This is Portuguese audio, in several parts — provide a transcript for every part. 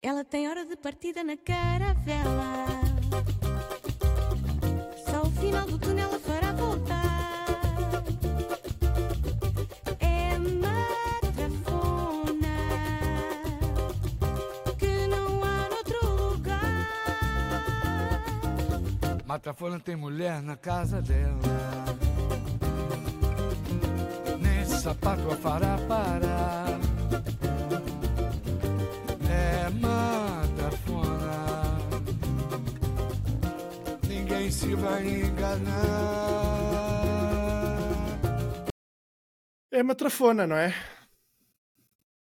Ela tem hora de partida na caravela. Só o final do túnel a fará voltar. É matrafona que não há noutro lugar. Matafona tem mulher na casa dela. Nesse sapato a fará parar. Se vai enganar. É matrafona, não é?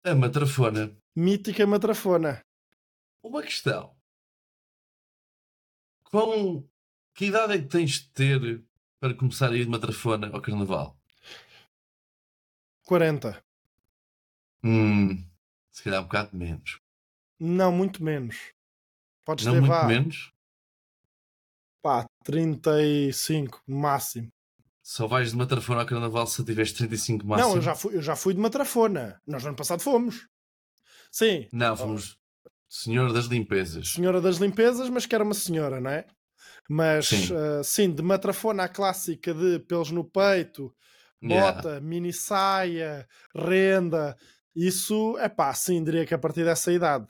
A matrafona. Mítica matrafona. Uma questão. Com que idade é que tens de ter para começar a ir de matrafona ao carnaval? 40. Hum, se calhar um bocado menos. Não, muito menos. Podes Não ter muito vá, menos. Pá, 35 no máximo. Só vais de matrafona ao carnaval se tiveres 35 máximo. Não, eu já, fui, eu já fui de matrafona. Nós no ano passado fomos. Sim, Não, fomos Senhor das Limpezas. senhora das limpezas, mas que era uma senhora, não é? Mas Sim. ah, sim, de matrafona à clássica de pelos no peito, Yeah. bota, mini saia, renda. Isso é pá, sim, diria que a partir dessa idade.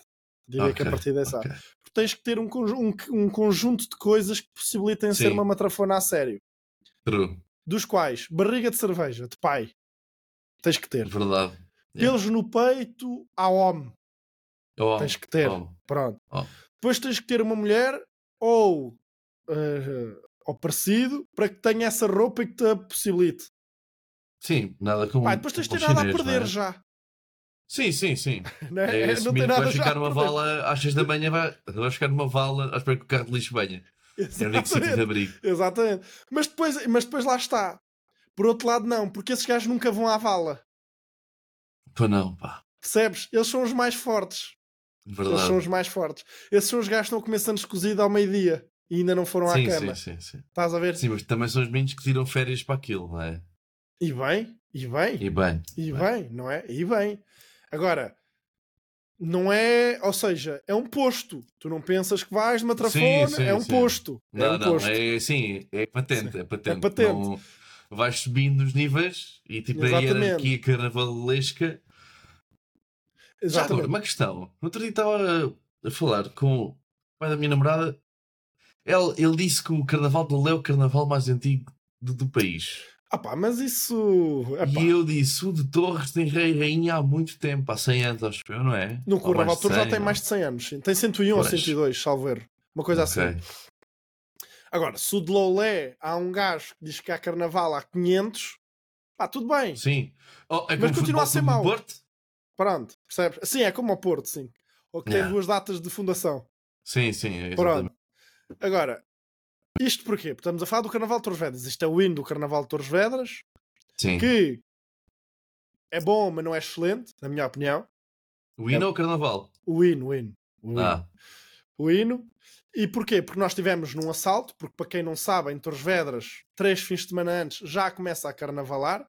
Diria que a partir dessa ok. Porque tens que ter um, um, um conjunto de coisas que possibilitem ser Sim. uma matrafona a sério. True. Dos quais barriga de cerveja, de pai, tens que ter. Verdade. Yeah. Pelos no peito, a homem, Oh, tens que ter. oh. Pronto. Oh. Depois tens que ter uma mulher ou, eh, ou parecido para que tenha essa roupa e que te a possibilite. Sim, nada como. Pá, depois tens de ter nada chinês, a perder é? já. Sim, sim, sim. Não, é? É não tem nada vai ficar numa vala às 6 da manhã, vai, vai ficar numa vala à espera que o carro de lixo venha. É o único sítio de abrigo. Exatamente. Mas depois, mas depois lá está. Por outro lado, não, porque esses gajos nunca vão à vala. Pô, não, pá. Percebes? Eles são os mais fortes. Eles são Verdade. os mais fortes. Esses são os gajos que estão a comer sandes cozido ao meio-dia e ainda não foram à Sim, cama. sim, sim, sim. Estás a ver? Sim, mas também são os meninos que tiram férias para aquilo, não é? E bem, e bem, E bem. e bem. bem, não é? E bem. Agora, não é. Ou seja, é um posto. Tu não pensas que vais de trafona, Sim, sim, é um sim. posto. é Não, um não, posto. é assim, é patente, é patente. patente. Não- vais subindo os níveis e tipo a Exatamente. hierarquia carnavalesca. Já agora, Exatamente. uma questão. No outro dia estava a, a falar com o pai da minha namorada. Ele, ele disse que o carnaval dele é o carnaval mais antigo do, do país. Ah pá, mas isso. epá, E eu disse: o de Torres tem rei e rainha há muito tempo, há 100 anos, acho eu, não é? No Ou de Tour já 100, tem ou- mais de 100 anos. Tem 101 ou Pois. 102, salvo erro. Uma coisa Ok. assim. Agora, se o de Lolé há um gajo que diz que há carnaval há 500, pá, tudo bem. Sim. Oh, é Mas continua a ser mau. Porto? Pronto, percebes? Sim, é como ao Porto, sim. Ou que tem Yeah. duas datas de fundação. Sim, sim. é Pronto. Agora, isto porquê? Porque estamos a falar do Carnaval de Torres Vedras. Isto é o hino do Carnaval de Torres Vedras, Sim. que é bom, mas não é excelente, na minha opinião. O hino ou o carnaval? O hino, o hino. O hino. Ah, o hino. E porquê? Porque nós estivemos num assalto, porque para quem não sabe, em Torres Vedras, três fins de semana antes, já começa a carnavalar,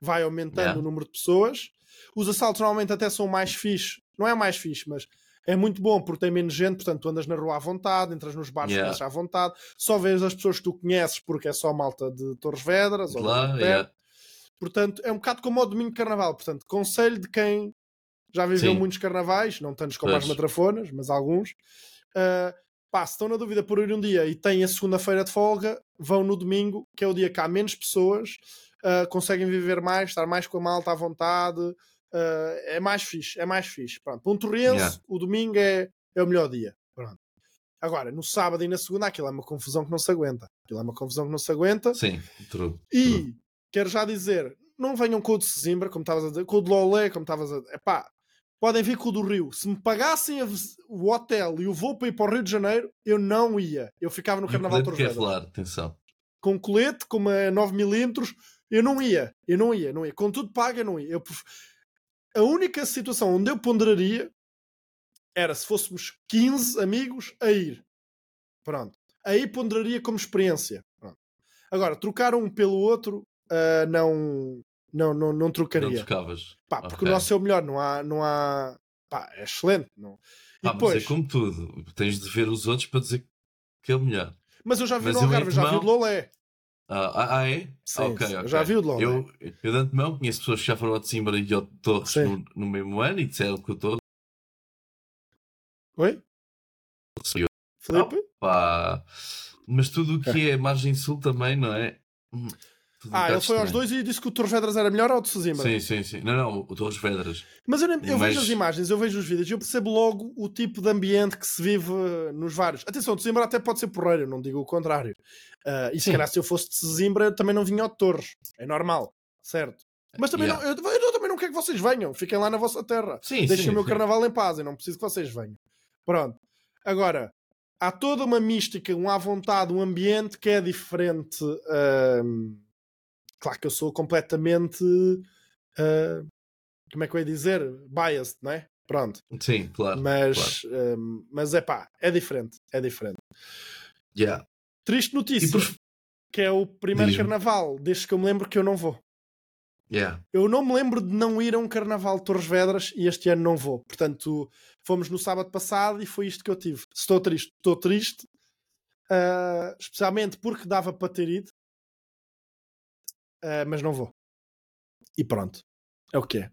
vai aumentando Yeah. o número de pessoas. Os assaltos normalmente até são mais fixe, não é mais fixe, mas é muito bom porque tem menos gente, portanto tu andas na rua à vontade, entras nos bares Yeah. à vontade, só vês as pessoas que tu conheces porque é só malta de Torres Vedras ou lá, de yeah. Portanto, é um bocado como o domingo de carnaval. Portanto, conselho de quem já viveu Sim. muitos carnavais, não tantos como as Pois. matrafonas, mas alguns. Uh, pá, se estão na dúvida por ir um dia e têm a segunda-feira de folga, vão no domingo, que é o dia que há menos pessoas, uh, conseguem viver mais, estar mais com a malta à vontade. Uh, é mais fixe, é mais fixe. Pronto, para um torrense, Yeah. o domingo é, é o melhor dia. Pronto. Agora, no sábado e na segunda, aquilo é uma confusão que não se aguenta. Aquilo é uma confusão que não se aguenta. Sim, true. E quero já dizer, não venham com o de Sesimbra, como estavas a dizer, com o de Lolé, como estavas a dizer. Epá, podem vir com o do Rio. Se me pagassem a o hotel e o voo para ir para o Rio de Janeiro, eu não ia. Eu ficava no Carnaval de quer falar, atenção. Com colete, com uma 9mm, eu não ia. Eu não ia, não ia. Com tudo pago, eu não ia. Eu A única situação onde eu ponderaria era se fôssemos 15 amigos a ir. Pronto. Aí ponderaria como experiência. Pronto. Agora, trocar um pelo outro, ah, não, não, não, não Não trocaria. trocavas. Pá, porque Ok. o nosso é o melhor, não há, não há, pá, é excelente. Não? E Ah, depois, mas é como tudo. Tens de ver os outros para dizer que é o melhor. mas eu já vi mas no Algarve, já vi o Lolé. Ah, ah, ah, é? Sim, ok, sim, ok. já vi o de Lolé. Eu, eu de antemão conheço pessoas que já foram ao de Simbra e ao de Torres no, no mesmo ano e disseram que o Torres Oi? Felipe? pá. Mas tudo o que é margem sul também, não é? Ah, bocado ele foi aos dois e disse que o Torres Vedras era melhor ou o de Sesimbra? Sim, sim, sim. Não, não, o Torres Vedras. Mas eu, nem- eu Mas- vejo as imagens, eu vejo os vídeos e eu percebo logo o tipo de ambiente que se vive eh, nos vários. Atenção, de Sesimbra até pode ser porreiro, eu não digo o contrário. Ah, e se Sim. calhar se eu fosse de Sesimbra eu também não vinha ao de Torres. É normal, certo? Mas também Yeah. não, eu, eu também não quero que vocês venham, fiquem lá na vossa terra. Sim, Deixem sim, o meu sim. carnaval em paz, eu não preciso que vocês venham. Pronto. Agora, há toda uma mística, um à vontade, um ambiente que é diferente. ahm, claro que eu sou completamente. ah, como é que eu ia dizer? Biased, não é? Pronto. Sim, claro. Mas, ahm, mas é pá, é diferente. É diferente. Yeah. Triste notícia, por... que é o primeiro carnaval, desde que eu me lembro que eu não vou. yeah. Eu não me lembro de não ir a um carnaval de Torres Vedras e este ano não vou. Portanto, fomos no sábado passado e foi isto que eu tive. Estou triste, estou triste, ah, especialmente porque dava para ter ido, Ah, mas não vou. E pronto, é o que é.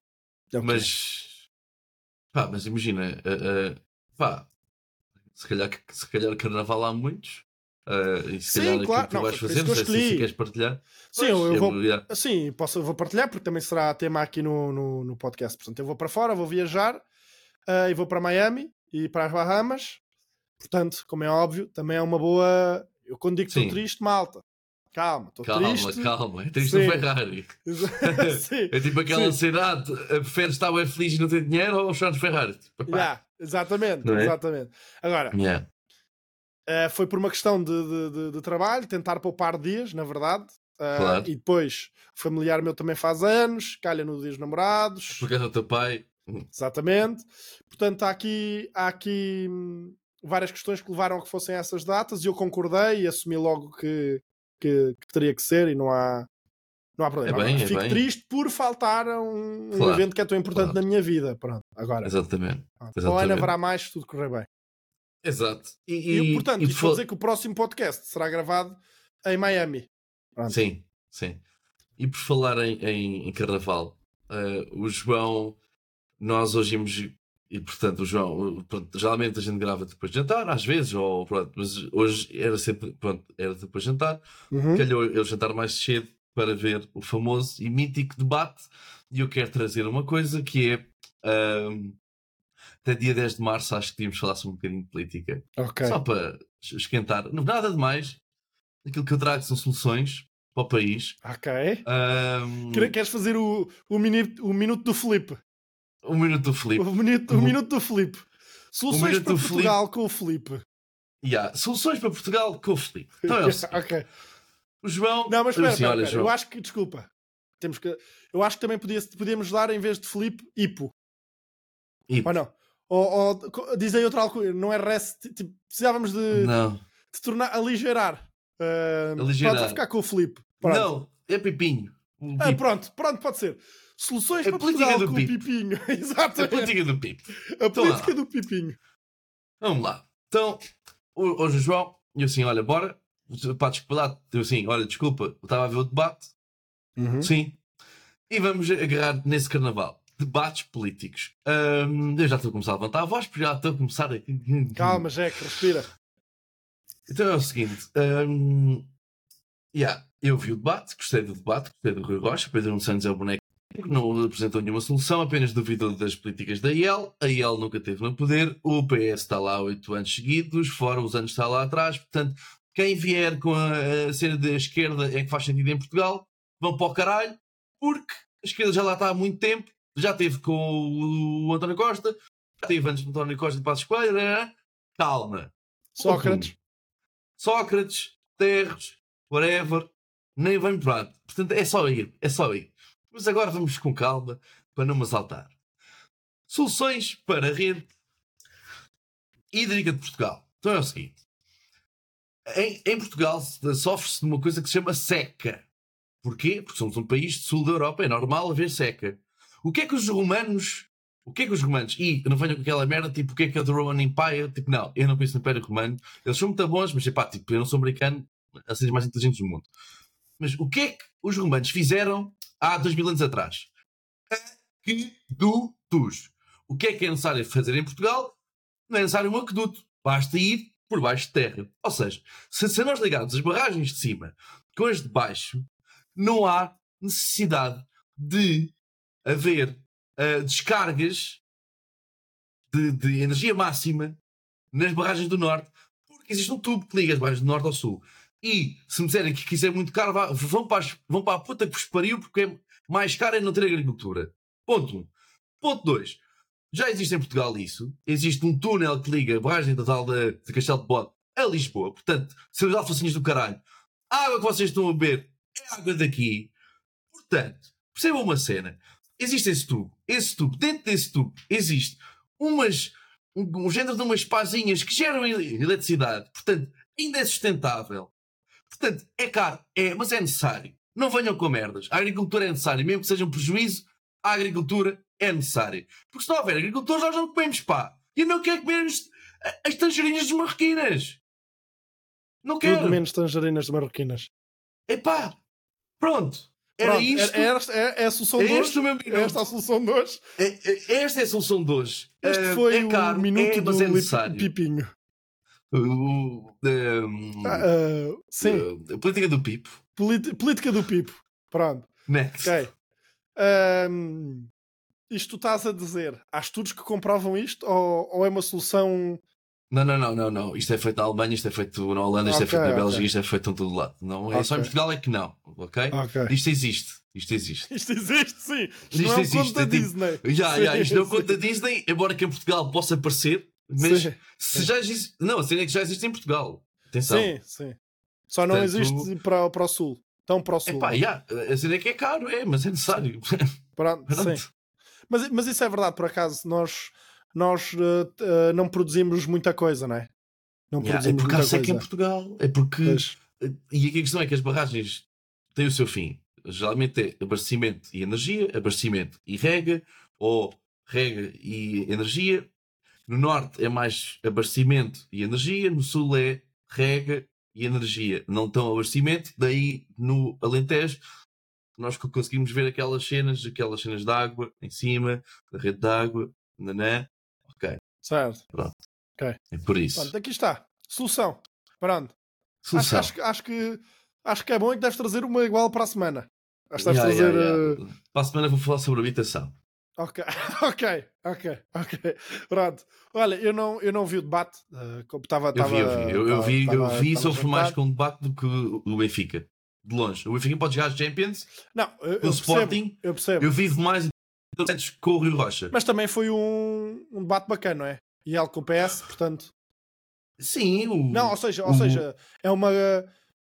É o que é. Mas. Pá, mas imagina. ah, ah, pá. Se calhar, se calhar carnaval há muitos. ah, e se Sim, calhar claro. que tu Não, vais fazer, não sei se, queres partilhar. Sim, eu, eu vou. Sim, posso, eu vou partilhar porque também será tema aqui no, no, no podcast. Portanto, eu vou para fora, vou viajar ah, e vou para Miami e para as Bahamas. Portanto, como é óbvio, também é uma boa. Eu quando digo que estou triste, malta, calma, estou Calma, triste. calma. É triste Sim. no Ferrari. É tipo aquela Sim. ansiedade. ah, Preferes estar bem feliz e não ter dinheiro ou no Ferrari? Tipo. Yeah, exatamente, é? exatamente. Agora, Yeah. eh, foi por uma questão de, de- de- de trabalho, tentar poupar dias, na verdade. Eh, Claro. E depois, o familiar meu também faz anos, calha no dia dos namorados. Porque és o teu pai. Exatamente. Portanto, há aqui, há aqui hum, várias questões que levaram a que fossem essas datas e eu concordei e assumi logo que, que, que teria que ser e não há, não há problema. É bem, é fico triste por faltar a um, um Claro, evento que é tão importante claro. na minha vida. Pronto, agora. Exatamente. pronto. O ano exatamente. haverá mais se tudo correr bem. Exato. E, portanto, isto por vou fa- dizer que o próximo podcast será gravado em Miami. Pronto. Sim, sim. E por falar em, em, em carnaval, eh, o João, nós hoje íamos. E portanto, o João, pronto, geralmente a gente grava depois de jantar, às vezes, ou pronto, mas hoje era sempre, pronto, era depois de jantar. Uhum. Calhou eu jantar mais cedo para ver o famoso e mítico debate. E eu quero trazer uma coisa que é. ahm, até dia 10 de março, acho que devíamos falar sobre um bocadinho de política. Ok. Só para esquentar. Não, nada demais. Aquilo que eu trago são soluções para o país. Ok. Quer- Queres fazer o, o, minuto, o minuto do Felipe? Um minuto do Filipe. O minuto, o O- minuto do Felipe. Soluções para Portugal com o Felipe. Yeah. Soluções para Portugal com o Filipe. Então é o seguinte, ok. o João. Não, mas espera, espera. João, eu acho que, desculpa, temos que, eu acho que também podia, podíamos dar, em vez de Felipe, Ipo. Ipo. Ou não? Ou, ou co- dizem outra alcunha, não é rest, tipo, precisávamos de, Não, de tornar, aligeirar. Ah, Aligerar. Pode ficar com o Felipe. Pronto. não, é Pipinho. O Ah, pronto, pronto, pode ser. Soluções A para política Portugal do com Pipinho. A Exatamente. política do Pipo. A Então lá. política do Pipinho. Vamos lá. Então, ho- hoje o João, eu assim, olha, bora. Pá, desculpa, eu assim, olha, desculpa, eu estava a ver o debate. Uhum. Sim. E vamos agarrar nesse carnaval. Debates políticos. Ahm, eu já estou a começar a levantar a voz, porque já estou a começar a. Calma, Jack, respira. Então é o seguinte. hum, yeah, eu vi o debate, gostei do debate, gostei do Rui Rocha. Pedro Santos é o boneco que não apresentou nenhuma solução, apenas duvidou das políticas da IEL. A IEL nunca esteve no poder. O PS está lá oito anos seguidos, fora os anos está lá atrás. Portanto, quem vier com a, a cena da esquerda é que faz sentido em Portugal, vão para o caralho, porque a esquerda já lá está há muito tempo. Já teve com o, o António Costa, já teve antes do António Costa de Passos Coelho. né? Calma. Sócrates. Sócrates, Terres, whatever, nem vem para Portanto, é só ir, é só ir. Mas agora vamos com calma para não me exaltar. Soluções para a rede hídrica de Portugal. Então é o seguinte: em, em Portugal se- sofre-se de uma coisa que se chama seca. Porquê? Porque somos um país de sul da Europa, é normal haver seca. O que é que os romanos O que é que os romanos. E não venham com aquela merda, tipo, o que é que é o The Roman Empire? Tipo, não, eu não penso no Império Romano. Eles são muito bons, mas, pá, tipo, eu não sou americano, a ser mais inteligentes do mundo. Mas o que é que os romanos fizeram há dois mil anos atrás? Aquedutos. O que é que é necessário fazer em Portugal? Não é necessário um aqueduto. Basta ir por baixo de terra. Ou seja, se, se nós ligarmos as barragens de cima com as de baixo, não há necessidade de haver uh, descargas de, de energia máxima nas barragens do norte, porque existe um tubo que liga as barragens do norte ao sul. E se me disserem que é muito caro, vão para, as- vão para a puta que vos pariu, porque é mais caro é não ter agricultura. Ponto 1. Um. Ponto 2. Já existe em Portugal isso. Existe um túnel que liga a barragem total de, de Castelo de Bode a Lisboa. Portanto, seus alfacinhos do caralho, a água que vocês estão a beber é água daqui. Portanto, percebam uma cena. Existe esse tubo. Esse tubo, dentro desse tubo, existe umas, um, um género de umas pazinhas que geram ele- eletricidade. Portanto, ainda é sustentável. Portanto, é caro, é, mas é necessário. Não venham com merdas. A agricultura é necessária. Mesmo que seja um prejuízo, a agricultura é necessária. Porque se não houver agricultores, nós não comemos pá. E eu não quero comer as, as tangerinas dos marroquinas. Não Tudo quero. menos tangerinas marroquinas. Epá, pronto. Era Pronto, isto. É, é, esta- é- é a solução É de hoje. É esta a solução de hoje. É- é- Esta é a solução de hoje. Este Ah, foi é caro, o minuto é, mas do é necessário. Pipinho. O- um, Ah, ah, sim, a política do Pipo. Polit- política do Pipo. Pronto, Next. ok. Ahm, isto tu estás a dizer, há estudos que comprovam isto ou, ou é uma solução. Não, não, não, não, não. Isto é feito na Alemanha, isto é feito na Holanda, isto Ok, é feito na. Bélgica, isto é feito em todo lado. Não é só em. Portugal é que não, ok? Isto existe. Isto existe. Isto existe, sim. Isto, Isto não é um existe, conto da é tipo- Disney. Já, Sim, já, isto não sim. conta Disney, embora que em Portugal possa aparecer, mas Sim, se já existe. Não, a cena é que já existe em Portugal. Atenção. sim, sim. Só não Portanto, existe para, para o sul. Tão para o sul. Epá, já, a cena é que é caro, é, mas é necessário. Pronto, Pronto. sim. Mas, mas isso é verdade, por acaso, nós, nós eh, eh, não produzimos muita coisa, não é? Não é produzimos por muita causa é que em coisa. Portugal. É porque. Pois. E aqui a questão é que as barragens têm o seu fim. Geralmente é abastecimento e energia, abastecimento e rega, ou rega e energia. No norte é mais abastecimento e energia, no sul é rega e energia. Não tão abastecimento, daí no Alentejo nós co- conseguimos ver aquelas cenas, aquelas cenas de água em cima, da rede de água, nanã. Ok, Certo. é por isso. Pronto, aqui está. Solução. Pronto. Acho, Solução. acho, que- acho que acho que é bom e que deves trazer uma igual para a semana. Acho que deves Ya, trazer. ya, eh, ya. Para a semana vou falar sobre habitação. Ok, ok, ok, ok. Pronto. Olha, eu não, eu não vi o debate. eh, como estava. Eu vi, eu vi. Eu, eu vi, eu vi e sofro mais com o debate do que o Benfica. De longe. O Benfica pode jogar as Champions, Não, eu, eu. Sporting. Eu percebo. Eu vivo mais com o Rio Rocha. Mas também foi um, um debate bacana, não é? E ele com o PS, portanto. Sim, o. Não, ou seja, ou o- seja, é uma.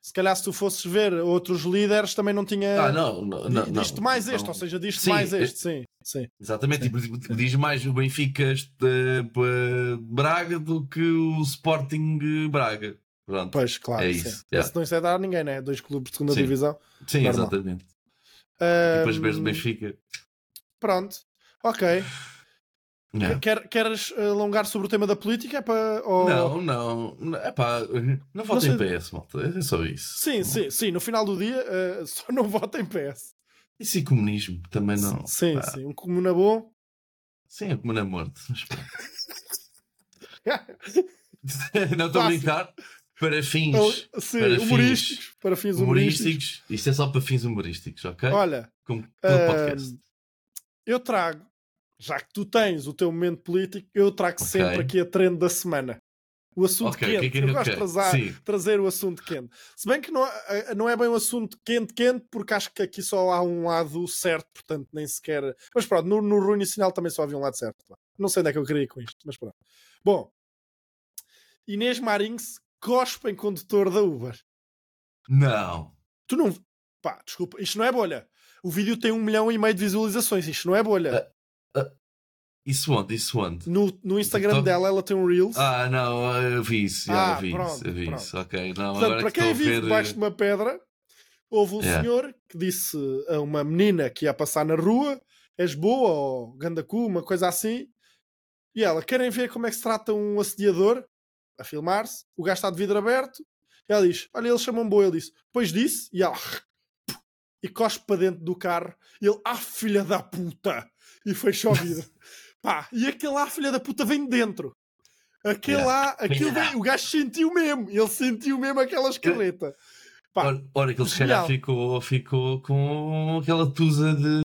Se calhar se tu fosses ver outros líderes também não tinha. Ah, não, não, não. Diz-te mais este, ou seja, diz-te Sim, mais é- este, sim. sim. Exatamente, tipo, diz mais o Benfica este, eh, Braga do que o Sporting eh, Braga. Pronto. Pois, claro. É sim. isso, yeah. Isso não isso é dar a ninguém, né? Dois clubes de segunda Sim. divisão. Sim, normal. exatamente. E depois vês o Benfica. Pronto. Ok. Não. Quer, queres alongar sobre o tema da política? É para, ou- Não, não, epá, não votem Não em PS, malta, é só isso. Sim, sim, sim. No final do dia, eh, só não vota em PS. E comunismo também não. sim, pá. sim. Um comuna bom. Sim, é como na morte. mas não estou a brincar. Para fins sim, para humorísticos. Para fins humorísticos. humorísticos, isto é só para fins humorísticos, ok? Olha, Como ahm, podcast. eu trago, já que tu tens o teu momento político, eu trago Ok. sempre aqui a trend da semana. O assunto Ok, quente. ok, ok, eu gosto de trazer, trazer o assunto quente. Se bem que não, é- não é bem um assunto quente, quente, porque acho que aqui só há um lado certo, portanto nem sequer. Mas pronto, no, no Rune Sinal também só havia um lado certo. Não sei onde é que eu queria ir com isto, mas pronto. Bom, Inês Marins cospe em condutor da Uber. Não. Tu não. Pá, desculpa, isto não é bolha. O vídeo tem um milhão e meio de visualizações, isto não é bolha. Isso onde? Isso onde? No, no Instagram TikTok? dela ela tem um Reels. Ah, não, eu vi isso, Ah, vi pronto, isso, eu vi pronto. isso. Ok, não, Portanto, agora para que quem vive ver. debaixo de uma pedra, houve um Yeah. senhor que disse a uma menina que ia passar na rua és boa ou gandacu, uma coisa assim. E ela, querem ver como é que se trata um assediador? A filmar-se. O gajo está de vidro aberto. E ela diz, olha, eles chamam boa. Ele disse, pois disse. E ela, e cospe para dentro do carro. E ele, ah, filha da puta! E fecha o vidro. Pá, e aquele ah, filha da puta vem de dentro. Aquele Yeah. lá, aquilo Yeah. vem, o gajo sentiu mesmo. Ele sentiu mesmo aquela escarreta. Pá, Ora, ora que ele se calhar genial. ficou, ficou com aquela tusa de.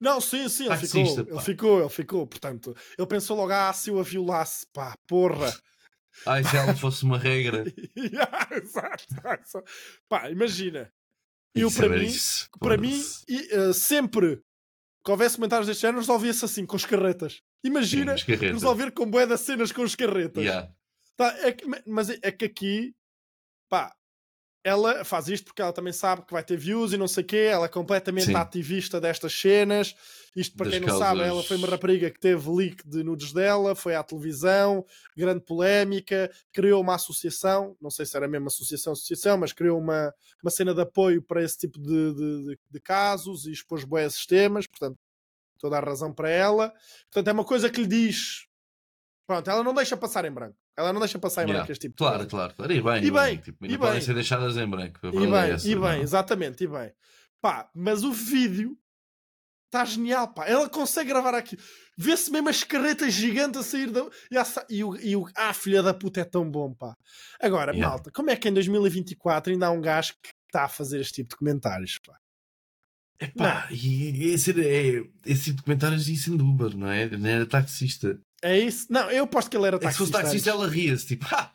Não, sim, sim, ele Taxista, ficou, pá. ele ficou, ele ficou. Portanto, ele pensou logo, ah, se eu a violasse, pá, porra. Ai, se ela fosse uma regra. Yeah, exato, exato. Pá, imagina. Eu, para mim, isso. para mim, e, eh, sempre que houvesse comentários deste género, resolvia-se assim, com os carretas. Imagina Sim, escarreta. resolver com bué das cenas com os carretas. Yeah. Tá, é que- mas é é que aqui, pá, ela faz isto porque ela também sabe que vai ter views e não sei o quê. Ela é completamente Sim. ativista destas cenas. Isto, para Das quem não sabe, causas- ela foi uma rapariga que teve leak de nudes dela, foi à televisão, grande polémica, criou uma associação, não sei se era mesmo associação, associação, mas criou uma, uma cena de apoio para esse tipo de, de, de- de casos e expôs bué esses temas, portanto, toda a razão para ela. Portanto, é uma coisa que lhe diz. Pronto, ela não deixa passar em branco. Ela não deixa passar em Yeah. branco este tipo de Claro, coisa. claro, claro. E bem, E bem, bem. Tipo, e não podem bem. ser deixadas em branco. E verdade bem, é essa, e não. bem, exatamente, e bem. Pá, mas o vídeo está genial, pá. Ela consegue gravar aqui. Vê-se mesmo as carretas gigantes a sair da. E, a e o, e o. Ah, filha da puta, é tão bom, pá. Agora, Yeah. malta, como é que em 2024 ainda há um gajo que está a fazer este tipo de comentários, pá? Epá, e esse, é, esse tipo de comentários disse do Uber, não é? Não era taxista. É isso? Não, eu aposto que ele era É que se fosse taxista. taxista, ela ria-se, tipo, ah,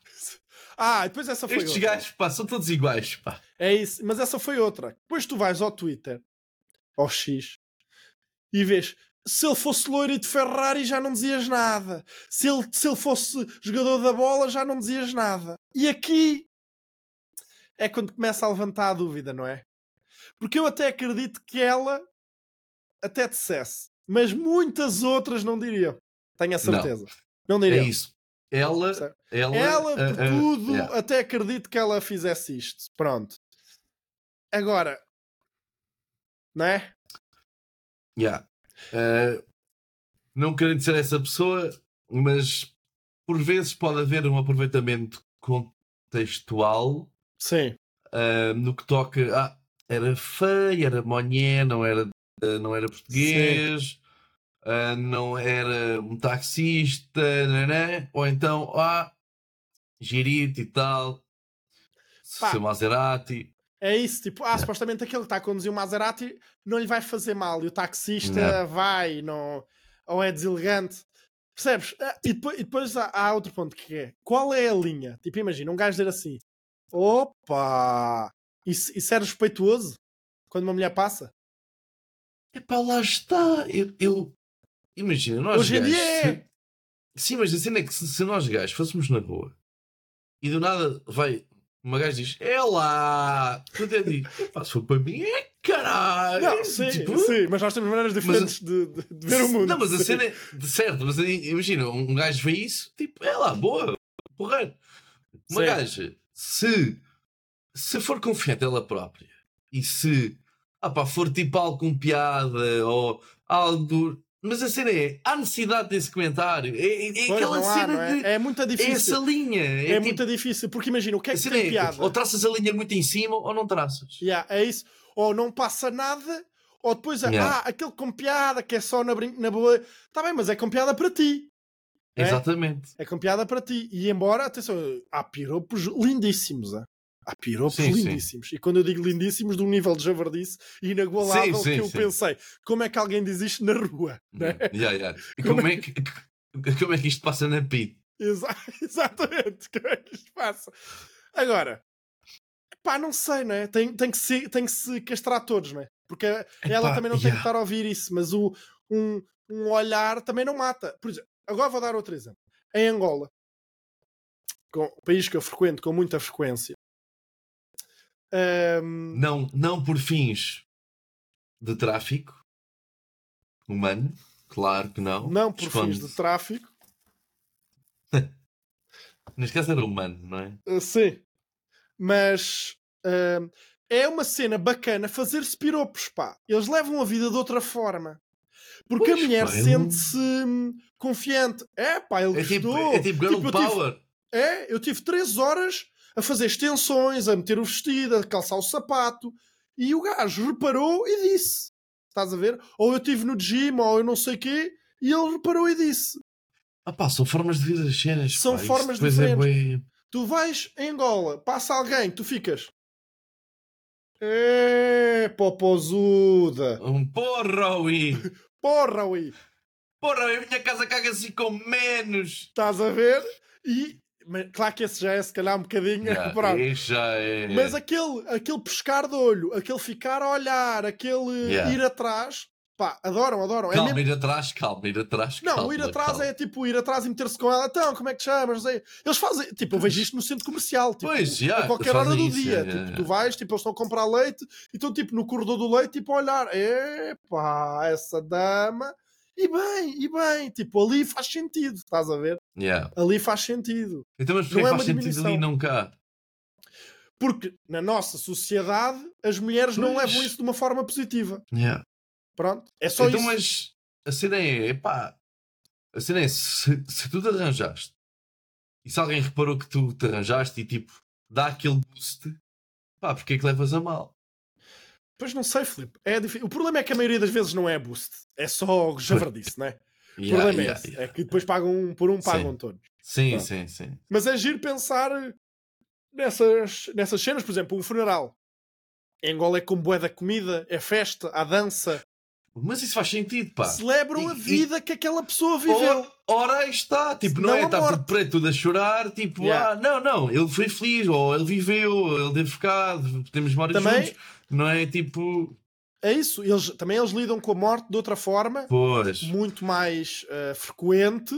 Ah, depois essa foi estes outra. gajos, pá, são todos iguais, pá. É isso, mas essa foi outra. Depois tu vais ao Twitter, ao X, e vês. Se ele fosse loiro e de Ferrari já não dizias nada. Se ele, se ele fosse jogador da bola já não dizias nada. E aqui é quando começa a levantar a dúvida, não é? Porque eu até acredito que ela até dissesse, mas muitas outras não diriam. Tenho a certeza. Não, É diriam. isso. Ela, Certo. ela, Ela, por ah, tudo, yeah. até acredito que ela fizesse isto. Pronto. Agora, não é? Yeah. Ah, não querendo ser essa pessoa, mas por vezes pode haver um aproveitamento contextual Sim. ah, no que toca. Ah, era feia, era monhé, não era, ah, não era português, ah, não era um taxista, né? ou então, ah, girito e tal, Pá. seu Maserati. É isso, tipo, ah, supostamente aquele que está a conduzir o Maserati não lhe vai fazer mal e o taxista Não. vai, não, ou é deselegante. Percebes? Ah, E depois, e depois há, há outro ponto que é: qual é a linha? Tipo, imagina um gajo dizer assim: opa, isso, isso é respeituoso quando uma mulher passa? Epá, lá está. Eu, eu- imagina, nós Hoje em gajos, dia é. Sim, mas a cena é que se, se nós gajos fôssemos na rua e do nada vai uma gaja diz é lá, tu até diz, epá, se for para mim é caralho. Não, sim, Tipo, sim, mas nós temos maneiras diferentes de, de- de ver o mundo. Não, mas a cena é de certo, mas imagina, um gajo vê isso, tipo, é lá, boa, porra. Uma Sim. gaja, se, se for confiante ela própria e se ah, pá, for tipo algo com piada ou algo. Mas a cena é, há necessidade desse comentário. É, é- é Pois, aquela há, cena é? de. é muito É difícil. essa linha. É, É tipo, muito difícil, porque imagina, o que é que tem é, piada? ou traças a linha muito em cima ou não traças. Yeah, é isso. Ou não passa nada, ou depois, Yeah. ah, aquele com piada que é só na, brin- na boa. Está bem, mas é com piada para ti. É? Exatamente. É com piada para ti. E embora, atenção, há piropos lindíssimos. ah. Há piropos Sim, sim. lindíssimos. E quando eu digo lindíssimos, de um nível de javardice inagualável Sim, que eu pensei, como é que alguém diz isto na rua? Né? Yeah, yeah. E Como como, é que, como é que isto passa na PIT? Exa- exatamente. Como é que isto passa? Agora, pá, não sei, não é? Tem, tem, que, se, tem que se castrar todos, não é? Porque ela também não tem que yeah. estar a ouvir isso, mas o, um, um olhar também não mata. Por exemplo, agora vou dar outro exemplo. Em Angola, com, o país que eu frequento com muita frequência, ahm, Não, não por fins de tráfico humano, claro que não. não por Esconde- fins de tráfico, Neste caso era humano, não é? Uh, sim. Mas uh, é uma cena bacana fazer-se piropos, pá. Eles levam a vida de outra forma. Porque Pois, a mulher um- sente-se hum, confiante. É pá, ele É tipo, gostou. é tipo girl Tipo, eu tive- power. É, eu tive 3 horas a fazer extensões, a meter o vestido, a calçar o sapato. E o gajo reparou e disse. Estás a ver? Ou eu estive no gym, ou eu não sei o quê. E ele reparou e disse. Ah pá, são formas de ver as cenas. São pá, formas depois é bué- Tu vais em Angola, passa alguém, tu ficas. É, popozuda. Um porra, ui. Porra, ui. Porra, a minha casa caga assim com menos. Estás a ver? E, mas, claro que esse já é se calhar um bocadinho. Yeah, já é. Mas aquele, aquele pescar de olho, aquele ficar a olhar, aquele Yeah. ir atrás, pá, adoram, adoram. É Calma, mesmo- ir atrás, calma, ir atrás. Não, calma, o ir atrás calma. é tipo ir atrás e meter-se com ela. Então, como é que te chamas? Não. Eles fazem, tipo, eu vejo isto no centro comercial, tipo, Pois, yeah, a qualquer hora do isso, dia. yeah, tipo, tu vais, tipo, eles estão a comprar leite e estão, tipo, no corredor do leite, tipo, a olhar. Epá, essa dama. E bem, e bem. Tipo, ali faz sentido, estás a ver? Yeah. Ali faz sentido. Então, mas porquê Não é faz sentido ali e não cá? Porque na nossa sociedade as mulheres não Pois. levam isso de uma forma positiva. Yeah. Pronto, é só então, isso. mas a cena é, epá, a cena é, se, se tu te arranjaste e se alguém reparou que tu te arranjaste e tipo, dá aquele boost, pá, porque é que levas a mal? Pois não sei, Filipe. É O problema é que a maioria das vezes não é boost. É só javardice, não é? O Yeah, problema é yeah, esse. yeah. É que depois pagam um por um, Sim. pagam todos. Sim, Pronto. sim, sim. Mas é giro pensar nessas, nessas cenas, por exemplo, um funeral. Em Angola é com bué da comida, é festa, há dança. Mas isso faz sentido, pá. Celebram E- a e- vida que aquela pessoa viveu. Ora, ora aí está, tipo, não, Não é morte. tudo preto, tudo a chorar, tipo, Yeah. ah, não, não, ele foi feliz, ou ele viveu, ele teve ficado, temos memórias Também- juntos, não é tipo, É isso. Eles, também eles lidam com a morte de outra forma, pois, muito mais eh, frequente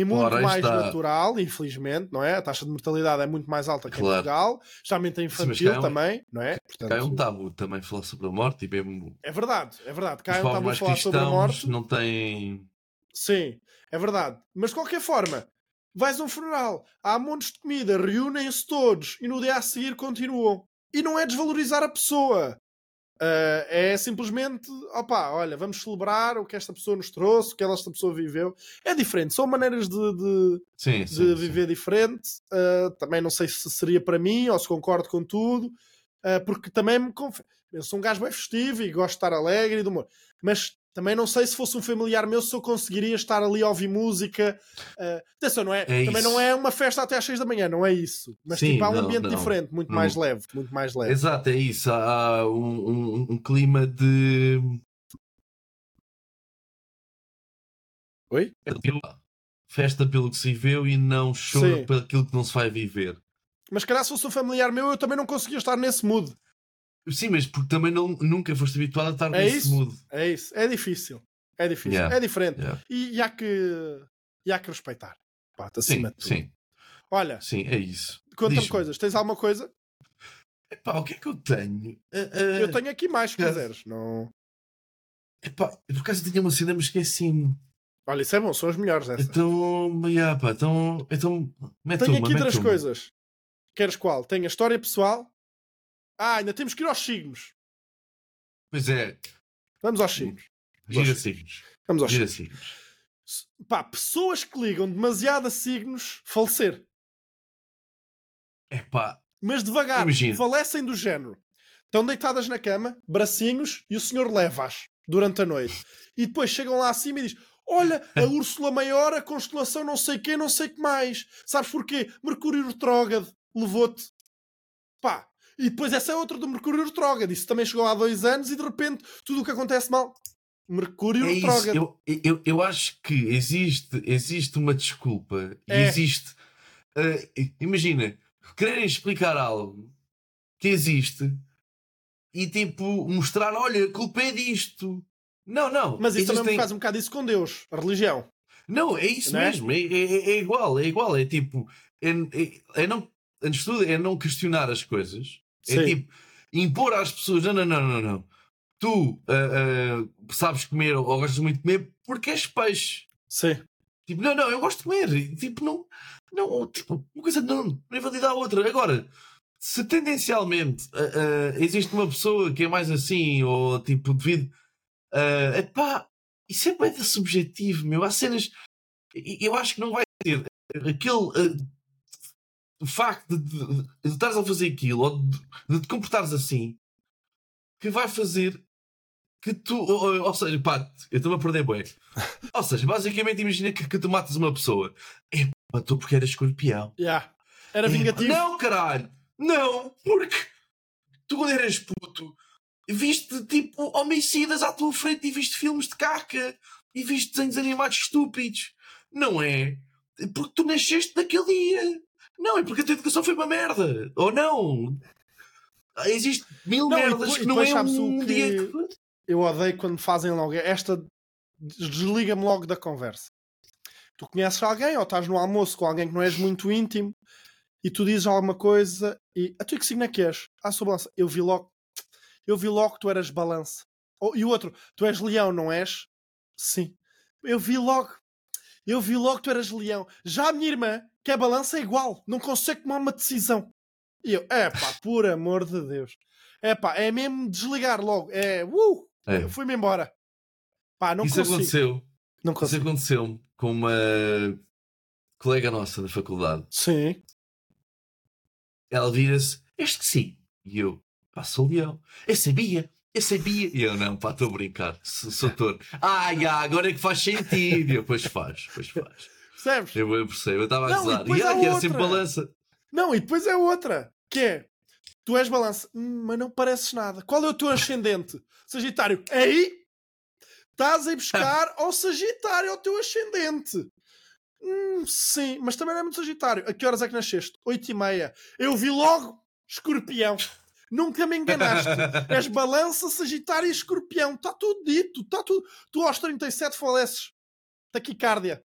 e muito mais está. natural, infelizmente, não é? A taxa de mortalidade é muito mais alta que em Claro. Portugal, especialmente a mas infantil é um- também, não é? Portanto, é um tabu também falar sobre a morte e mesmo É verdade, é verdade. estamos a mais falar sobre a morte. não têm, Sim, é verdade. Mas de qualquer forma, vais a um funeral, há montes de comida, reúnem-se todos e no dia a seguir continuam. E não é desvalorizar a pessoa. Ah, é simplesmente, opá, olha, vamos celebrar o que esta pessoa nos trouxe, o que esta pessoa viveu. É diferente, são maneiras de, de, sim, de sim, sim. viver diferente. Uh, também não sei se seria para mim ou se concordo com tudo, uh, porque também me conf... eu sou um gajo bem festivo e gosto de estar alegre e de humor, mas também não sei se fosse um familiar meu se eu conseguiria estar ali a ouvir música. Uh, atenção, não é, É também isso. não é uma festa até às 6 da manhã, não é isso. Mas Sim, tipo, há um não, ambiente não. diferente, muito Não. mais leve, muito mais leve. Exato, é isso. Há um, um- um clima de. Oi? Festa pelo que se viveu e não choro Sim. pelo aquilo que não se vai viver. Mas calhar se fosse um familiar meu, eu também não conseguia estar nesse mood. Sim, mas porque também não, nunca foste habituado a estar É nesse isso? mood. É isso, é difícil. É difícil, Yeah. é diferente. Yeah. E, e há que e há que respeitar. Pá, Sim, de tudo. sim, Olha, sim, é isso. conta-me coisas. Tens alguma coisa? Epá, o que é que eu tenho? Ah, ah, Eu tenho aqui mais, se quiseres. Não... epá, por acaso tinha uma cena, mas esqueci-me. Olha, isso é bom, são as melhores. Então, yeah, pá, então, então mete tenho uma, aqui mete três uma. coisas. Queres qual? Tenho a história pessoal. Ah, ainda temos que ir aos signos. Pois é, Vamos aos signos. gira signos. Vamos aos Gira signos. signos. Pá, pessoas que ligam demasiado a signos, falecer. Epá, Mas devagar, Imagina. falecem do género. Estão deitadas na cama, bracinhos, e o senhor leva-as durante a noite. E depois chegam lá acima e diz: Olha, a Úrsula Maior, a constelação não sei quê, não sei que mais. Sabes porquê? Mercúrio retrógrado levou-te. Pá. E depois essa é outra do Mercúrio retrógrado. Isso também chegou há dois anos e de repente tudo o que acontece mal. Mercúrio é retrógrado. Eu, eu, eu acho que existe, existe uma desculpa. E É. existe. ah, imagina, quererem explicar algo que existe e tipo mostrar: olha, a culpa é disto. Não, não. Mas isso também existem- faz um bocado isso com Deus, a religião. Não, é isso Não é? mesmo. É, é- é igual, é igual. É tipo, é, é- é não, antes de tudo, é não questionar as coisas. É Sim. tipo, impor às pessoas: não, não, não, não, não. Tu ah, ah, sabes comer ou, gostas muito de comer porque és peixe. Sim. Tipo, não, não, eu gosto de comer. Tipo, não, não, tipo, uma coisa não, não invalida a outra. Agora, se tendencialmente ah, ah, existe uma pessoa que é mais assim, ou tipo, devido. Uh, epá, Isso é bem subjetivo, meu. Há cenas. Eu acho que não vai ser aquele. eh, o facto de, de, de, de estares a fazer aquilo ou de, de te comportares assim que vai fazer que tu. Ou, ou seja, pá, eu estou-me a perder bem. Ou seja, basicamente imagina que, que tu matas uma pessoa. É, matou porque era escorpião. Yeah. Era vingativo. Não, caralho! Não! Porque tu quando eras puto viste tipo homicidas à tua frente e viste filmes de caca e viste desenhos animados estúpidos. Não é? Porque tu nasceste naquele dia. Não, é porque a tua educação foi uma merda. Ou não? Existe mil Não, merdas depois- que não é um que- dia que... Eu odeio quando fazem logo. Esta desliga-me logo da conversa. Tu conheces alguém ou estás no almoço com alguém que não és muito íntimo e tu dizes alguma coisa e a tu que signo é que és? Ah, sou balança. Eu vi logo. Eu vi logo que tu eras balança. Ou- e o outro, tu és leão, não és? Sim. Eu vi logo. Eu vi logo que tu eras leão. Já a minha irmã, que é balança, é igual. Não consegue tomar uma decisão. E eu, é pá, por amor de Deus. É pá, é mesmo desligar logo. É, uh, É. fui-me embora. Pá, não Isso consigo. aconteceu. Não Isso consigo. aconteceu com uma colega nossa da faculdade. Sim. Ela vira-se, este sim. E eu, pá, sou leão. Eu sabia, eu sabia. E eu, não, pá, estou a brincar. Sou, sou touro. Ah, já, agora é que faz sentido. E eu, pois faz, pois faz. Percebes? Eu, eu percebo, eu estava a e gozar. E há que era sempre balança. Não, e depois é outra. Que é, tu és balança, hum, mas não pareces nada. Qual é o teu ascendente? Sagitário. Aí, estás a ir buscar ao Sagitário, ao teu ascendente. Hum, sim, mas também não é muito Sagitário. A que horas é que nasceste? Oito e meia. Eu vi logo Escorpião. Nunca me enganaste. És balança, Sagitário e Escorpião. Está tudo dito. Está tudo. Tu aos 37 faleces. Taquicardia.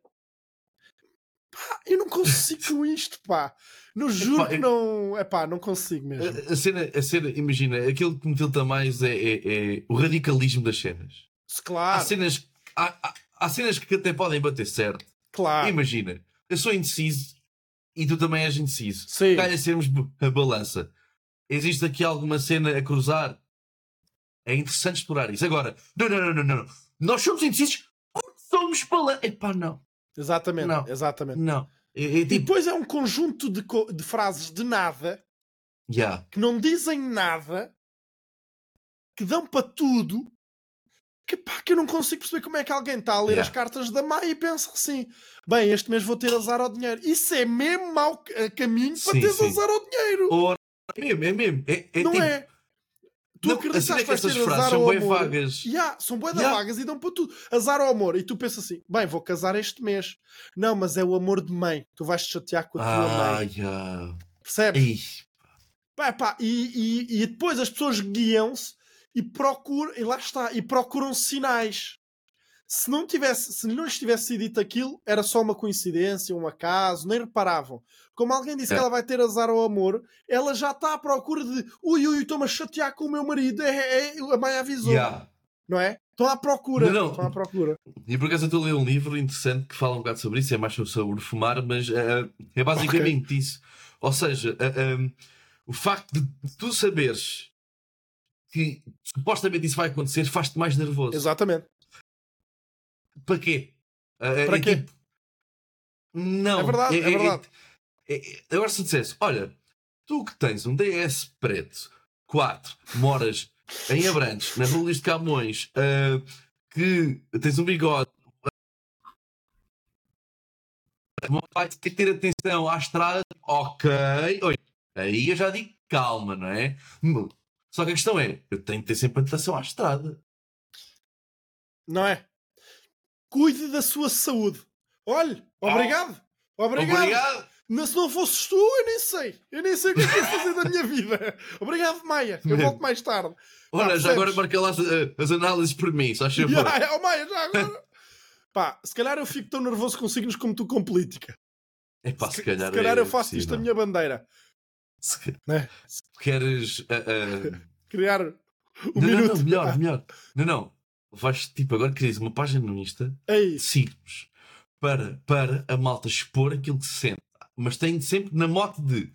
Pá, eu não consigo com isto, pá. Não juro Epá, que não. É pá, não consigo mesmo. A, a cena, a cena, imagina, aquilo que me tilta mais é, é- é o radicalismo das cenas. Se Há Claro, cenas, há, há- há cenas que até podem bater certo. claro. Imagina, eu sou indeciso e tu também és indeciso. Sim. Calha sermos a balança. Existe aqui alguma cena a cruzar? É interessante explorar isso. Agora, não, não, não, não, não. Nós somos indecisos porque somos balança. Epá, não. Exatamente, Não. exatamente. Não. E tipo, depois é um conjunto de, de frases de nada yeah. que não dizem nada, que dão para tudo, que pá, que eu não consigo perceber como é que alguém está a ler Yeah. as cartas da Maia e pensa assim: bem, este mês vou ter azar ao dinheiro. Isso é mesmo mau ca- caminho para Sim, teres sim. azar ao dinheiro. É mesmo, é mesmo. É, é não tipo, é? Tu não, acreditas cena é que que estas frases azar são bem amor? vagas. Yeah, são da Yeah. vagas e dão para tudo. Azar ao amor. E tu pensas assim: bem, vou casar este mês. Não, mas é o amor de mãe. Tu vais te chatear com a tua Ah, mãe. yeah. Percebes? Pá, pá, e, e, e depois as pessoas guiam-se e procuram, e lá está, e procuram sinais. Se não tivesse, se não tivesse sido dito aquilo, era só uma coincidência, um acaso, nem reparavam. Como alguém disse É. que ela vai ter azar ao amor, ela já está à procura de ui, ui, estou-me a chatear com o meu marido. É, é, é, a mãe avisou, yeah. não é? Estão à procura. Não, não. Estão à procura. E por acaso eu estou a ler um livro interessante que fala um bocado sobre isso, é mais sobre, fumar, mas eh, é basicamente isso. Ou seja, eh, um, o facto de tu saberes que supostamente isso vai acontecer faz-te mais nervoso. Exatamente. Para quê? Eh, Para é quê? tipo, não. É verdade, é verdade. é- é- agora se dissesse, olha, tu que tens um DS preto, 4, moras em Abrantes, na Rua de Camões, eh, que tens um bigode, pai tem que ter atenção à estrada, ok, oi, aí eu já digo calma, não é? Só que a questão é, eu tenho que ter sempre atenção à estrada. Não é? Cuide da sua saúde. Olhe, obrigado. Obrigado. Obrigado! Mas se não fosses tu, eu nem sei. Eu nem sei o que é que ia fazer da minha vida. Obrigado, Maia. Eu volto mais tarde. Olha, já agora marca lá as, eh, as análises por mim, só favor. Yeah, oh, Maia, já agora. Pá, se calhar eu fico tão nervoso com signos como tu com política. É pá, se, se calhar. se calhar é eu faço isto a possível. minha bandeira. Se, Né? se queres. ah, ah, Criar o não, não, não, melhor, melhor. Não, não. Vais, tipo, agora crias uma página no Insta Ei, de signos para, para a malta expor aquilo que se sente. Mas tem sempre na moto de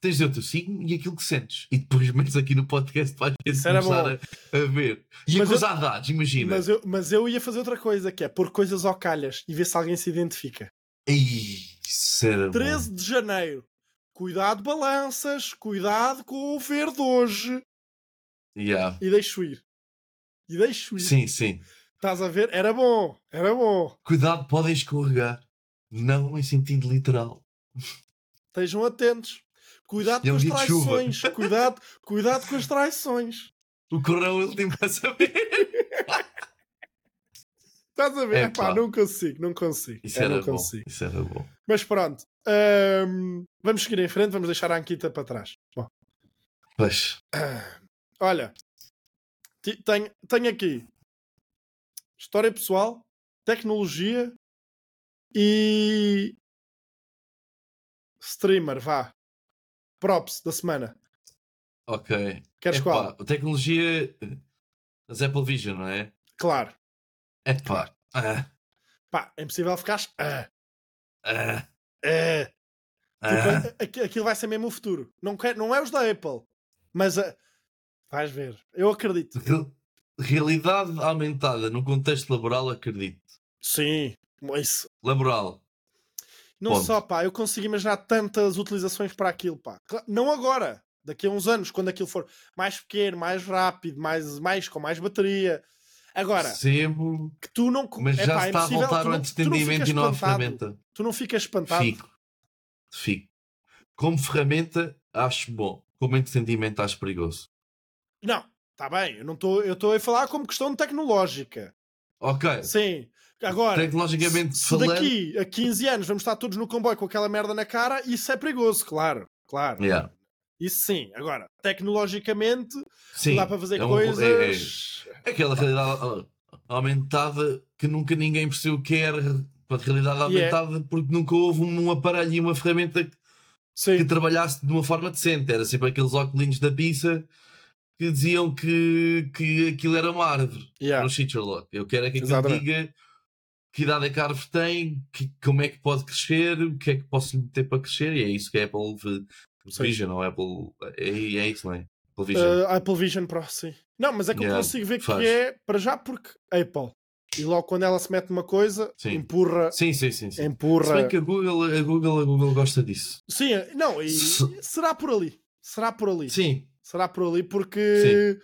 tens o teu signo e aquilo que sentes. E depois metes aqui no podcast era começar a, a ver. E Mas a eu- cruzar dados, imagina. Mas eu, mas eu ia fazer outra coisa, que é pôr coisas ao calhas e ver se alguém se identifica. Isso era bom. 13 de janeiro. Cuidado, balanças. Cuidado com o verde hoje. Yeah. E deixo ir. E deixo ir. Sim, sim. Estás a ver? Era bom. Era bom. Cuidado, podem escorregar. Não em sentido literal. Estejam atentos. Cuidado é com as traições. Cuidado, cuidado com as traições. O corrão último a saber. Estás a ver? É, Epá, pá. não consigo, não consigo. Isso Eu era não bom. consigo. Isso era bom. Mas pronto. Ahm, vamos seguir em frente, vamos deixar a Anquita para trás. Bom, Pois. olha, tenho, tenho aqui história pessoal, tecnologia e streamer, vá. Props da semana. Ok. Queres Epá, qual? A tecnologia. As Apple Vision, não é? Claro. É pá. Ah, Pá, é impossível ficares. Ah, ah, ah. ah. Tipo, aqui- aquilo vai ser mesmo o futuro. Não, quer, não é os da Apple, mas a- vais ver. Eu acredito. Real- Realidade aumentada no contexto laboral, acredito. Sim, isso. Laboral. Não Ponto. só, pá, eu consigo imaginar tantas utilizações para aquilo, pá. Não agora, daqui a uns anos, quando aquilo for mais pequeno, mais rápido, mais, mais com mais bateria. Agora, Percebo, que tu não. mas Epá, já é se está a impossível, voltar ao entendimento e não à ferramenta. Tu não ficas espantado. Fico. Fico. Como ferramenta, acho bom. Como entendimento, acho perigoso. Não, está bem, eu não estou eu estou a falar como questão tecnológica. Ok. Sim. Agora, Tecnologicamente se falando. daqui a 15 anos vamos estar todos no comboio com aquela merda na cara, isso é perigoso, claro. Claro. Yeah. Isso sim. Agora, tecnologicamente, Sim. dá para fazer é um- coisas. É, é aquela realidade aumentada que nunca ninguém percebeu o que era. A realidade é. aumentada porque nunca houve um aparelho e uma ferramenta que Sim. trabalhasse de uma forma decente. Era sempre aqueles óculos da pizza que diziam que, que aquilo era uma árvore. Yeah. no Sitcherlock. Eu quero é que aquilo diga que idade é que a árvore tem, que- como é que pode crescer, o que é que posso lhe meter para crescer, e é isso que a Apple v- Sim. Vision ou Apple. É, é isso, não é? Apple Vision. Uh, Apple Vision Pro, sim. Não, mas é que eu Yeah, consigo ver faz. que é para já porque Apple. E logo quando ela se mete numa coisa, Sim. empurra. sim, sim, sim. sim. Se Empurra. bem que a Google, a Google, a Google gosta disso. Sim, não, e Se- será por ali. Será por ali. Sim, Será por ali porque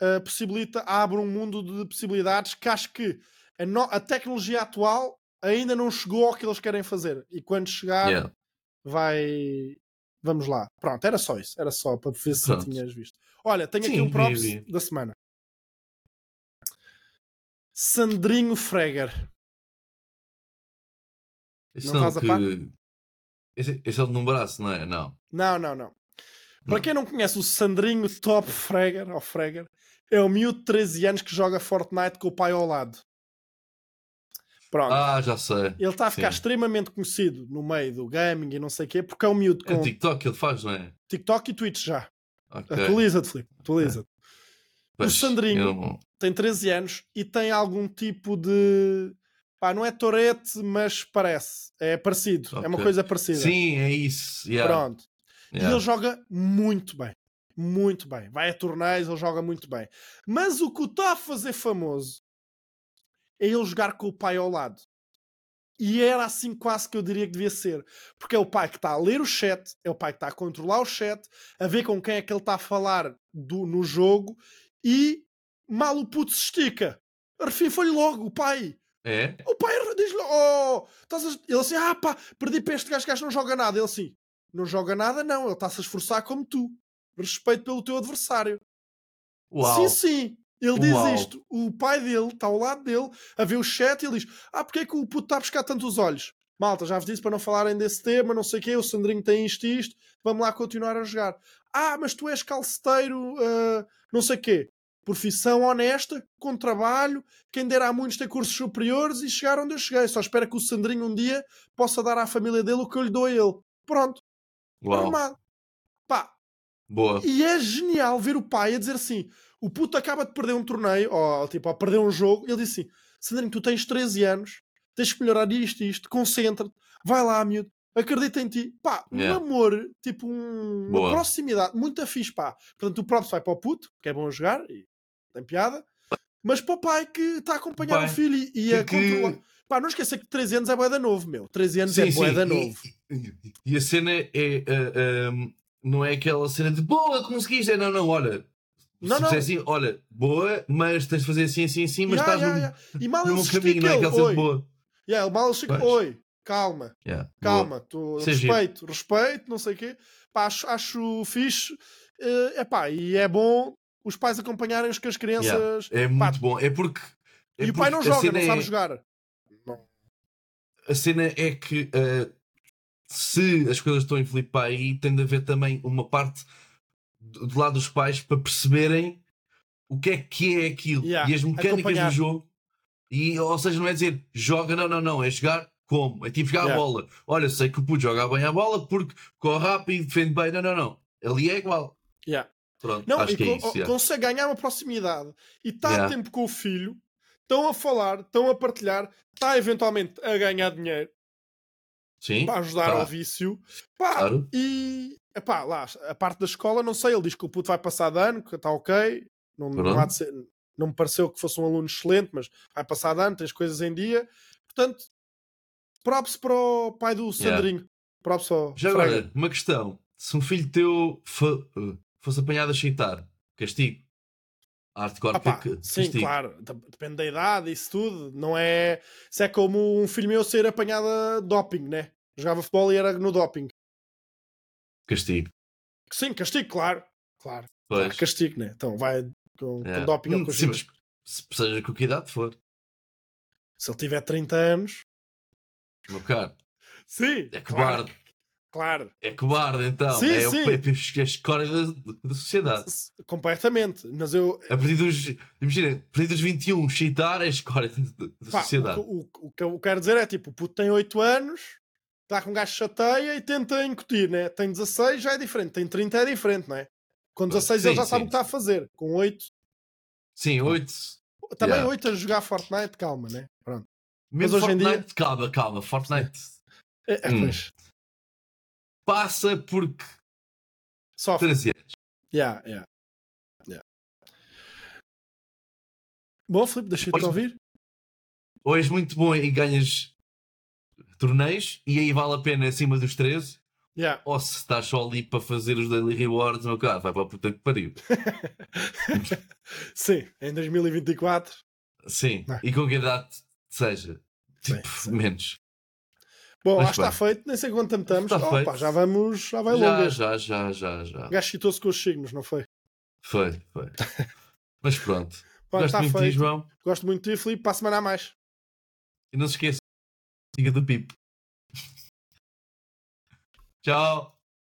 uh, possibilita, abre um mundo de possibilidades que acho que a, no- a tecnologia atual ainda não chegou ao que eles querem fazer. E quando chegar, yeah. vai. Vamos lá. Pronto, era só isso. Era só para ver se Pronto. tinhas visto. Olha, tenho aqui Sim, um vi, props da semana. Sandrinho Freger. Esse Não não, estás a par? que... Esse, esse é o de num braço, não é? Não. Não, não, não. Para quem não conhece o Sandrinho Top Freger, ou Freger, é o miúdo de 13 anos que joga Fortnite com o pai ao lado. Pronto. Ah, já sei. Ele está a ficar sim. extremamente conhecido no meio do gaming e não sei o quê, porque é um miúdo É com TikTok que ele faz, não é? TikTok e Twitch já. Ok. Atualiza-te, Filipe. Atualiza-te. Pois, Sandrinho. eu não- tem 13 anos e tem algum tipo de. Pá, não é torete, mas parece. É parecido. É uma coisa parecida. Sim, é isso. yeah, Pronto. E yeah. ele joga muito bem. Muito bem. Vai a torneios, ele joga muito bem. Mas o que o está a fazer famoso é ele jogar com o pai ao lado. E era assim quase que eu diria que devia ser. Porque é o pai que está a ler o chat, é o pai que está a controlar o chat, a ver com quem é que ele está a falar do, no jogo e mal o puto se estica. Arrefifa-lhe logo o pai. É? O pai diz-lhe, oh, estás a... ele assim, ah pá, perdi para este gajo, gajo não joga nada. Ele assim, não joga nada não, ele está-se a esforçar como tu. Respeito pelo teu adversário. Uau. Sim, sim. Ele diz Uau. isto. O pai dele está ao lado dele a ver o chat e ele diz: Ah, porque é que o puto está a buscar tantos olhos? Malta, já vos disse para não falarem desse tema, não sei o quê, o Sandrinho tem isto e isto, vamos lá continuar a jogar. Ah, mas tu és calceteiro, ah, não sei o quê. Profissão honesta, com trabalho, quem dera a muitos ter cursos superiores e chegar onde eu cheguei. Só espero que o Sandrinho um dia possa dar à família dele o que eu lhe dou a ele. Pronto, Uau. normal. Pá, Boa. e é genial ver o pai a dizer assim: o puto acaba de perder um torneio, ou tipo, a perder um jogo, e ele diz assim: Sandrinho, tu tens 13 anos, tens que melhorar isto e isto, concentra-te, vai lá, miúdo, acredita em ti. Pá, um Yeah. amor, tipo um- uma proximidade, muito fixe, pá. Portanto, o próprio vai para o puto, que é bom a jogar e tem piada. Mas para o pai que está a acompanhar Pai. o filho e, e a Que- controlar. Pá, não esqueça que 13 anos é boeda novo, meu. 13 anos Sim, é sim. boeda E- novo. E a cena é. ah, ah, não é aquela cena de boa, conseguiste. É, não, não, olha. Não, se não. assim, olha, boa, mas tens de fazer assim, assim, assim, mas Yeah, estás yeah, yeah. E mal se caminho, não é aquela cena oi. de boa. Yeah, mal ele chega, Pois. oi, calma. Yeah, calma, tu, é respeito, respeito, não sei o quê. Pá, acho, acho fixe. É epá, e é bom os pais acompanharem os que as crianças. É muito bom. É porque. é e o pai porque não joga, não é- sabe jogar. A cena é que uh, se as coisas estão em Filipe aí, tem de haver também uma parte do, do lado dos pais para perceberem o que é que é aquilo Yeah, e as mecânicas acompanhar. do jogo. E, ou seja, não é dizer joga, não, não, não, é jogar como? É tipo jogar Yeah. a bola. Olha, sei que o puto joga bem a bola porque corre rápido, defende bem. Não, não, não. Ali é igual. Yeah. Pronto, Não, acho e que é isso. yeah. consegue ganhar uma proximidade e está Yeah. a tempo com o filho, estão a falar, estão a partilhar, está eventualmente a ganhar dinheiro Sim, para ajudar tá. ao vício. Pá, Claro. E epá, lá, a parte da escola, não sei, ele diz que o puto vai passar de ano, que está ok, não, não, há de ser- não me pareceu que fosse um aluno excelente, mas vai passar de ano, tens coisas em dia. Portanto, props para o pai do Yeah. Sandrinho. Props ao Já Frega. agora, uma questão. Se um filho teu uh, fosse apanhado a chitar, castigo. Hardcore Ah pá, que- sim, castigo. claro, dep- depende da idade, isso tudo. Não é. Isso é como um filho meu ser apanhado a doping, né? Jogava futebol e era no doping. Castigo. Sim, castigo, claro. Claro, Pois. castigo, né? Então vai com, É. com doping ou Hum, com sim, mas se seja com que idade for, Se ele tiver 30 anos. meu caro. Sim, É cobarde. claro. É cobarde, então. Sim, é, sim. é a escória da, da sociedade. S- Completamente. Mas eu. A partir dos. Imagina, a partir dos 21, chitar é a escória da, da pá, sociedade. o, o- o que eu quero dizer é tipo: o puto tem 8 anos, está com um gajo chateia e tenta incutir, né? Tem 16, já é diferente. Tem 30, é diferente, não é? Com 16 ele Sim, já sabe o que está a fazer. Com 8, Sim, 8. também Yeah. 8 a jogar Fortnite, calma, né? Pronto. Mesmo hoje em dia- Fortnite, calma, calma. Fortnite É, é, Hum. pois, passa porque sofre. 13 anos. Yeah, yeah, yeah. Bom, Filipe, deixei-te Pois- ouvir. ou és muito bom e ganhas torneios e aí vale a pena acima dos 13, Yeah. ou se estás só ali para fazer os daily rewards, meu cara, vai para a puta que pariu. Sim, em 2024. Sim, Não. e com que idade seja, tipo, sim. menos. Bom, Mas lá está bem. feito, nem sei quanto tempo estamos. Está Opa, feito. já vamos, já vai Já, longe. já, já, já, já. O gajo citou-se com os signos, não foi? Foi, foi. Mas pronto. Bom, Gosto muito de ti. João. Gosto muito de ti, Filipe. Para a semana a mais. E não se esqueça, siga do Pipo. Tchau.